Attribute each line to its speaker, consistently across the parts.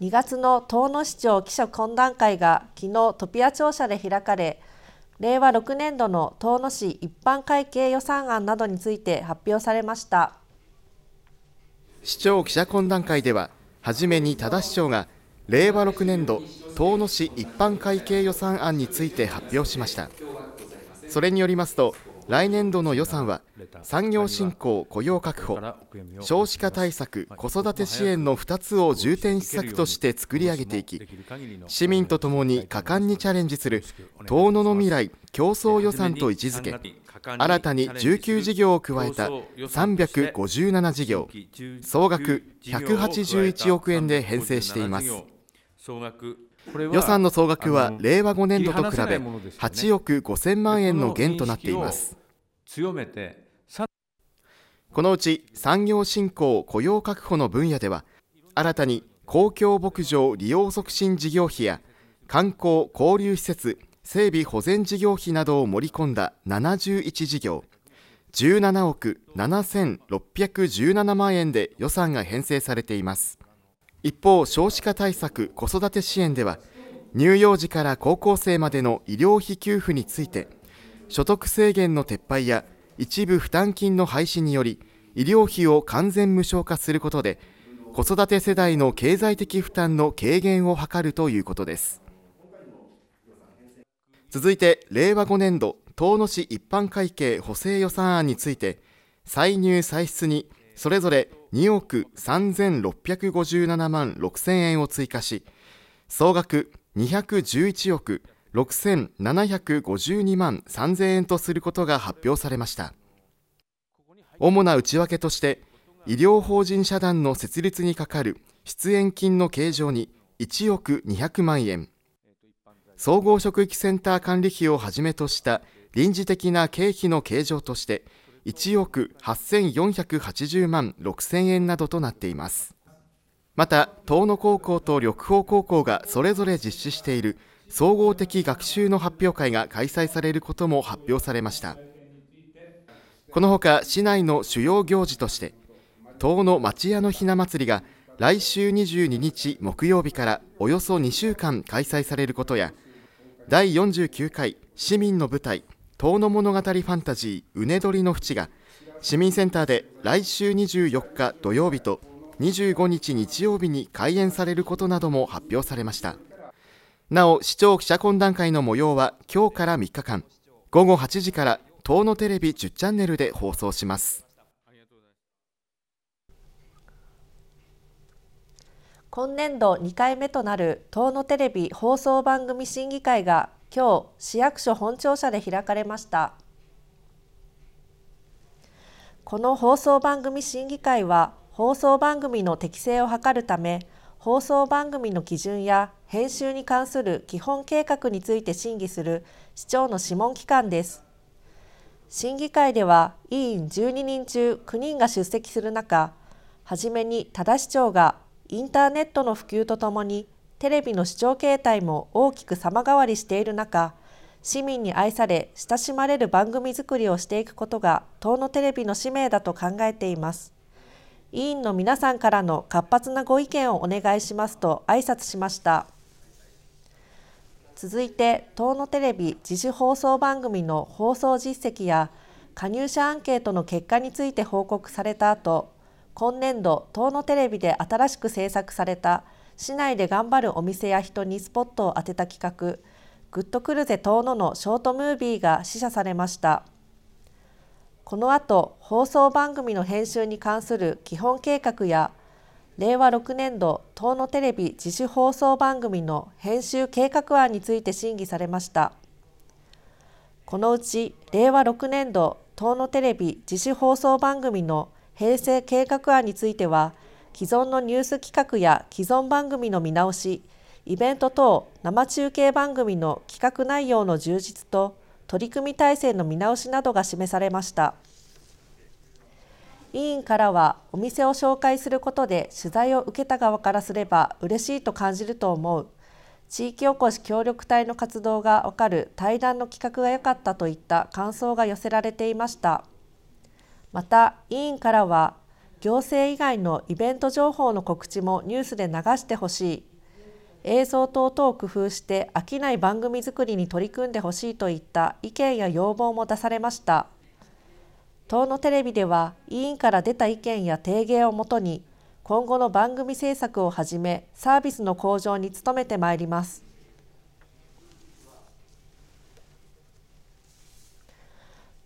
Speaker 1: 2月の遠野市長記者懇談会が昨日トピア庁舎で開かれ令和6年度の遠野市一般会計予算案などについて発表されました。
Speaker 2: 市長記者懇談会でははじめに多田市長が令和6年度遠野市一般会計予算案について発表しました。それによりますと来年度の予算は産業振興・雇用確保少子化対策・子育て支援の2つを重点施策として作り上げていき市民とともに果敢にチャレンジする遠野の未来競争予算と位置づけ新たに19事業を加えた357事業総額181億円で編成しています。予算の総額は令和5年度と比べ8億5000万円の減となっています。強めてこのうち産業振興雇用確保の分野では新たに公共牧場利用促進事業費や観光交流施設整備保全事業費などを盛り込んだ71事業17億7617万円で予算が編成されています。一方少子化対策子育て支援では乳幼児から高校生までの医療費給付について所得制限の撤廃や一部負担金の廃止により医療費を完全無償化することで子育て世代の経済的負担の軽減を図るということです。続いて令和5年度遠野市一般会計補正予算案について歳入歳出にそれぞれ2億3657万6000円を追加し総額211億6752万3000円とすることが発表されました。主な内訳として医療法人社団の設立にかかる出演金の計上に1億200万円総合職域センター管理費をはじめとした臨時的な経費の計上として1億8480万6000円などとなっています。また東野高校と緑豊高校がそれぞれ実施している総合的学習の発表会が開催されることも発表されました。このほか市内の主要行事として遠野町屋のひな祭りが来週22日木曜日からおよそ2週間開催されることや第49回市民の舞台遠野物語ファンタジーうねどりの淵が市民センターで来週24日土曜日と25日日曜日に開演されることなども発表されました。なお市長記者懇談会の模様は今日から3日間。午後8時から東野テレビ10チャンネルで放送します。
Speaker 1: 今年度2回目となる東野テレビ放送番組審議会が今日市役所本庁舎で開かれました。この放送番組審議会は放送番組の適正を図るため放送番組の基準や編集に関する基本計画について審議する市長の諮問機関です。審議会では委員12人中9人が出席する中、はじめに多田市長がインターネットの普及とともにテレビの視聴形態も大きく様変わりしている中、市民に愛され親しまれる番組作りをしていくことが東野テレビの使命だと考えています。委員の皆さんからの活発なご意見をお願いしますと挨拶しました続いて東野テレビ自主放送番組の放送実績や加入者アンケートの結果について報告された後今年度東野テレビで新しく制作された市内で頑張るお店や人にスポットを当てた企画グッとくるぜ遠野のショートムービーが試写されました。この後放送番組の編集に関する基本計画や令和6年度東野テレビ自主放送番組の編集計画案について審議されました。このうち令和6年度東野テレビ自主放送番組の編成計画案については既存のニュース企画や既存番組の見直しイベント等生中継番組の企画内容の充実と取り組み体制の見直しなどが示されました。委員からはお店を紹介することで取材を受けた側からすれば嬉しいと感じると思う。地域おこし協力隊の活動がわかる対談の企画が良かったといった感想が寄せられていました。また委員からは行政以外のイベント情報の告知もニュースで流してほしい。映像等々を工夫して飽きない番組作りに取り組んでほしいといった意見や要望も出されました。東野テレビでは委員から出た意見や提言をもとに今後の番組制作をはじめサービスの向上に努めてまいります。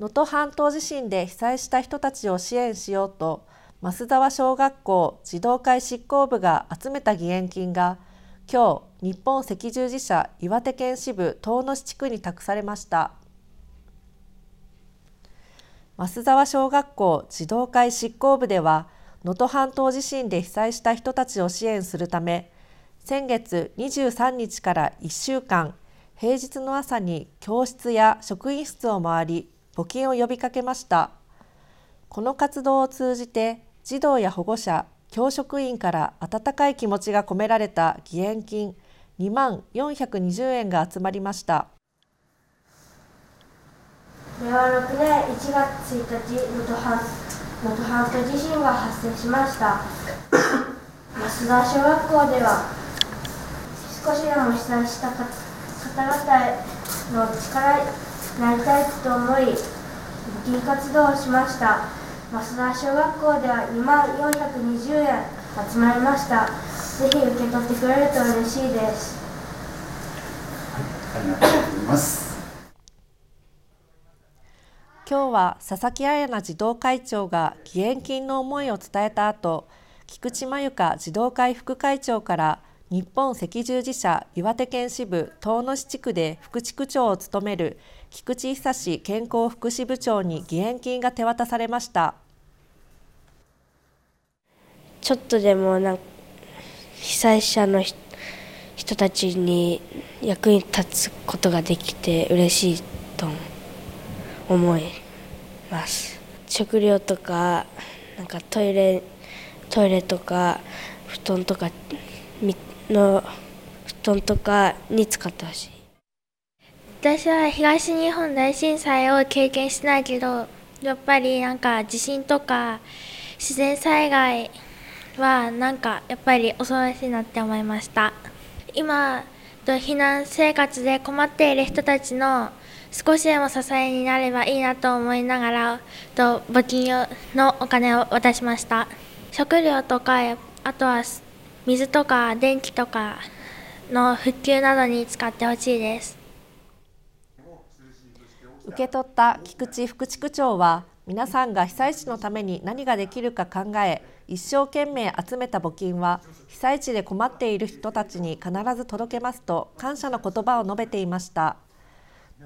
Speaker 1: 能登半島地震で被災した人たちを支援しようと増沢小学校児童会執行部が集めた義援金が今日日本赤十字社岩手県支部遠野市地区に託されました。増沢小学校児童会執行部では能登半島地震で被災した人たちを支援するため先月23日から1週間平日の朝に教室や職員室を回り募金を呼びかけました。この活動を通じて児童や保護者教職員から温かい気持ちが込められた義援金2万420円が集まりました。
Speaker 3: 令和6年1月1日能登半能登半島地震が発生しました。増田小学校では少しでも被災した方々の力になりたいと思い募金活動をしました。増田小学校では2万420円集まりました。ぜひ受け取ってくれると嬉しいです。
Speaker 4: ありがとうございます。
Speaker 1: 今日は佐々木彩奈児童会長が義援金の思いを伝えた後菊池真由香児童会副会長から日本赤十字社岩手県支部遠野市地区で副地区長を務める菊池久志健康福祉部長に義援金が手渡されました
Speaker 5: ちょっとでもなん被災者の人たちに役に立つことができて嬉しいと思います。食料とかなんかトイレトイレとか布団とかの布団とかに使ってほしい。
Speaker 6: 私は東日本大震災を経験してないけどやっぱりなんか地震とか自然災害はなんかやっぱり恐ろしいなって思いました。今避難生活で困っている人たちの少しでも支えになればいいなと思いながらと募金のお金を渡しました。食料とかあとは水とか電気とかの復旧などに使ってほしいです。
Speaker 1: 受け取った菊池副地区長は皆さんが被災地のために何ができるか考え一生懸命集めた募金は被災地で困っている人たちに必ず届けますと感謝の言葉を述べていました。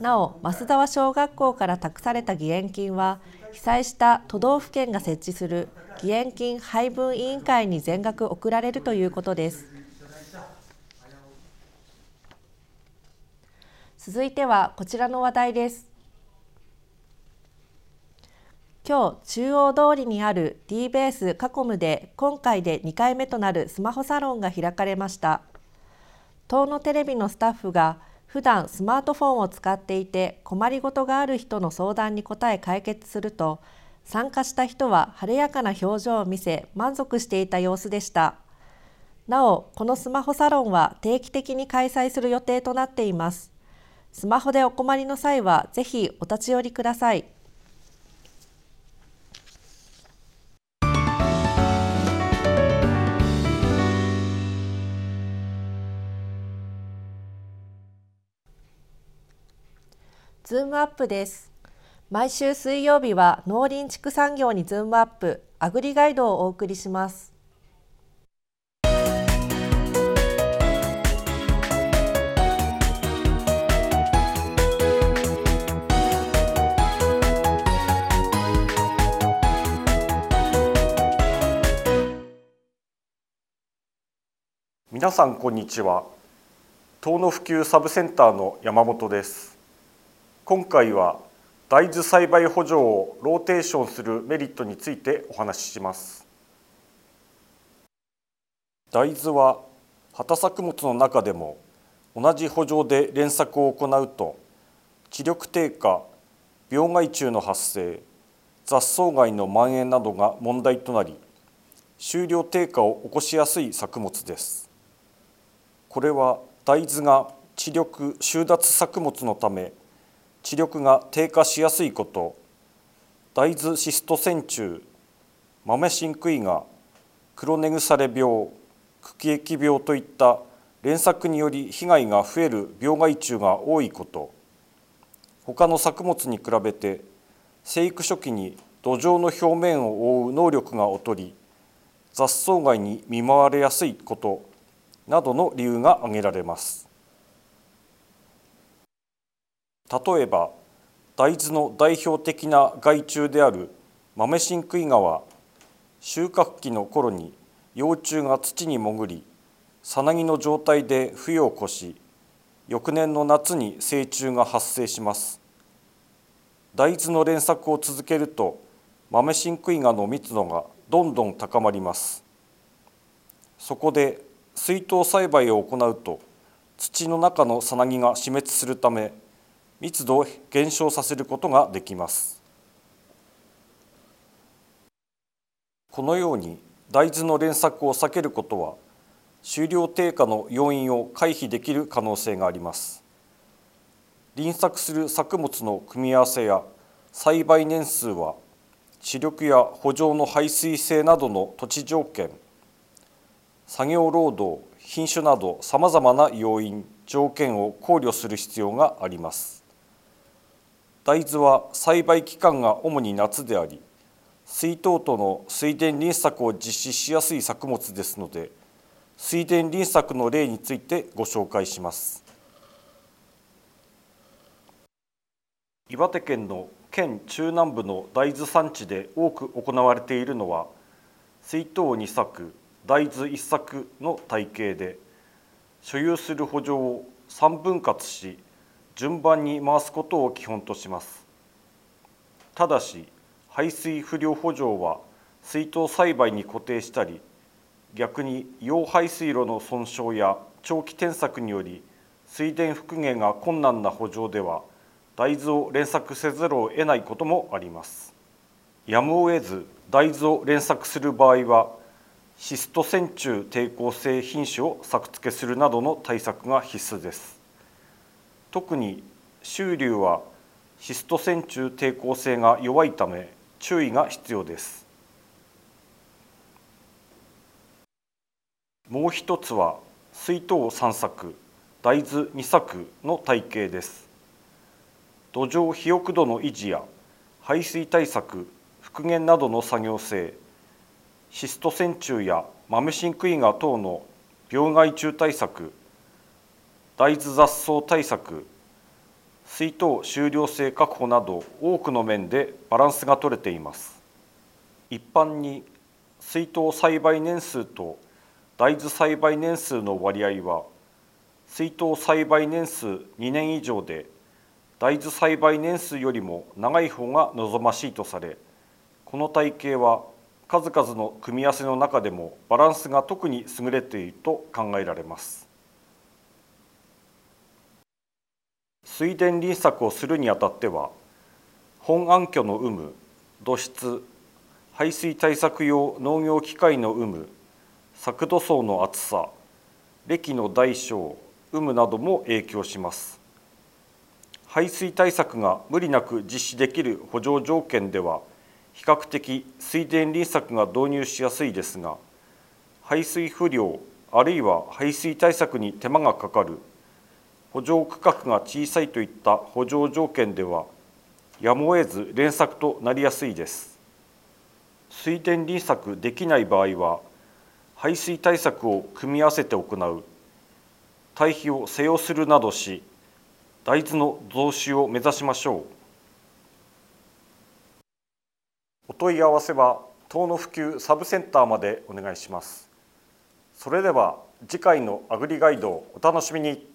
Speaker 1: なお増沢小学校から託された義援金は被災した都道府県が設置する義援金配分委員会に全額送られるということです。続いてはこちらの話題です。今日中央通りにある D ベースカコムで今回で2回目となるスマホサロンが開かれました。東野テレビのスタッフが普段スマートフォンを使っていて困りごとがある人の相談に答え解決すると参加した人は晴れやかな表情を見せ満足していた様子でした。なおこのスマホサロンは定期的に開催する予定となっています。スマホでお困りの際はぜひお立ち寄りください。ズームアップです。毎週水曜日は農林畜産業にズームアップ、アグリガイドをお送りします。
Speaker 7: 皆さんこんにちは。東野普及サブセンターの山本です。今回は大豆栽培補助をローテーションするメリットについてお話しします。大豆は畑作物の中でも同じ補助で連作を行うと知力低下病害虫の発生雑草害の蔓延などが問題となり収量低下を起こしやすい作物です。これは大豆が地力収奪作物のため地力が低下しやすいこと。大豆シスト線虫。豆真食いが黒根腐れ病。茎液病といった連作により被害が増える病害虫が多いこと。他の作物に比べて生育初期に土壌の表面を覆う能力が劣り雑草害に見舞われやすいことなどの理由が挙げられます。例えば大豆の代表的な害虫である豆真食いガは収穫期の頃に幼虫が土に潜りさなぎの状態で冬を越し翌年の夏に成虫が発生します。大豆の連作を続けると豆真食いガの密度がどんどん高まります。そこで水筒栽培を行うと土の中のさなぎが死滅するため密度を減少させることができます。このように大豆の連作を避けることは収量低下の要因を回避できる可能性があります。輪作する作物の組み合わせや栽培年数は視力や補助の排水性などの土地条件作業労働品種などさまざまな要因条件を考慮する必要があります。大豆は栽培期間が主に夏であり水筒との水田輪作を実施しやすい作物ですので水田輪作の例についてご紹介します。岩手県の県中南部の大豆産地で多く行われているのは水筒2作大豆1作の体系で所有する補助を3分割し順番に回すことを基本とします。ただし排水不良補助は水筒栽培に固定したり逆に溶排水路の損傷や長期転作により水田復元が困難な補助では大豆を連作せざるを得ないこともあります。やむを得ず大豆を連作する場合はシスト線虫抵抗性品種を作付けするなどの対策が必須です。特に収流はシスト線虫抵抗性が弱いため注意が必要です。もう一つは水筒3作大豆2作の体系です。土壌肥沃度の維持や排水対策復元などの作業性シスト線虫や豆真食いガ等の病害虫対策大豆雑草対策水筒収量性確保など多くの面でバランスが取れています。一般に水筒栽培年数と大豆栽培年数の割合は水筒栽培年数2年以上で大豆栽培年数よりも長い方が望ましいとされこの体系は数々の組み合わせの中でもバランスが特に優れていると考えられます。水田輪作をするにあたっては本暗渠の有無土質排水対策用農業機械の有無作土層の厚さ歴の大小有無なども影響します。排水対策が無理なく実施できる補助条件では比較的水田輪作が導入しやすいですが排水不良あるいは排水対策に手間がかかる補助区画が小さいといった補助条件ではやむを得ず連作となりやすいです。水田輪作できない場合は排水対策を組み合わせて行う。堆肥を施用するなどし大豆の増収を目指しましょう。お問い合わせは党の普及サブセンターまでお願いします。それでは次回のアグリガイドをお楽しみに。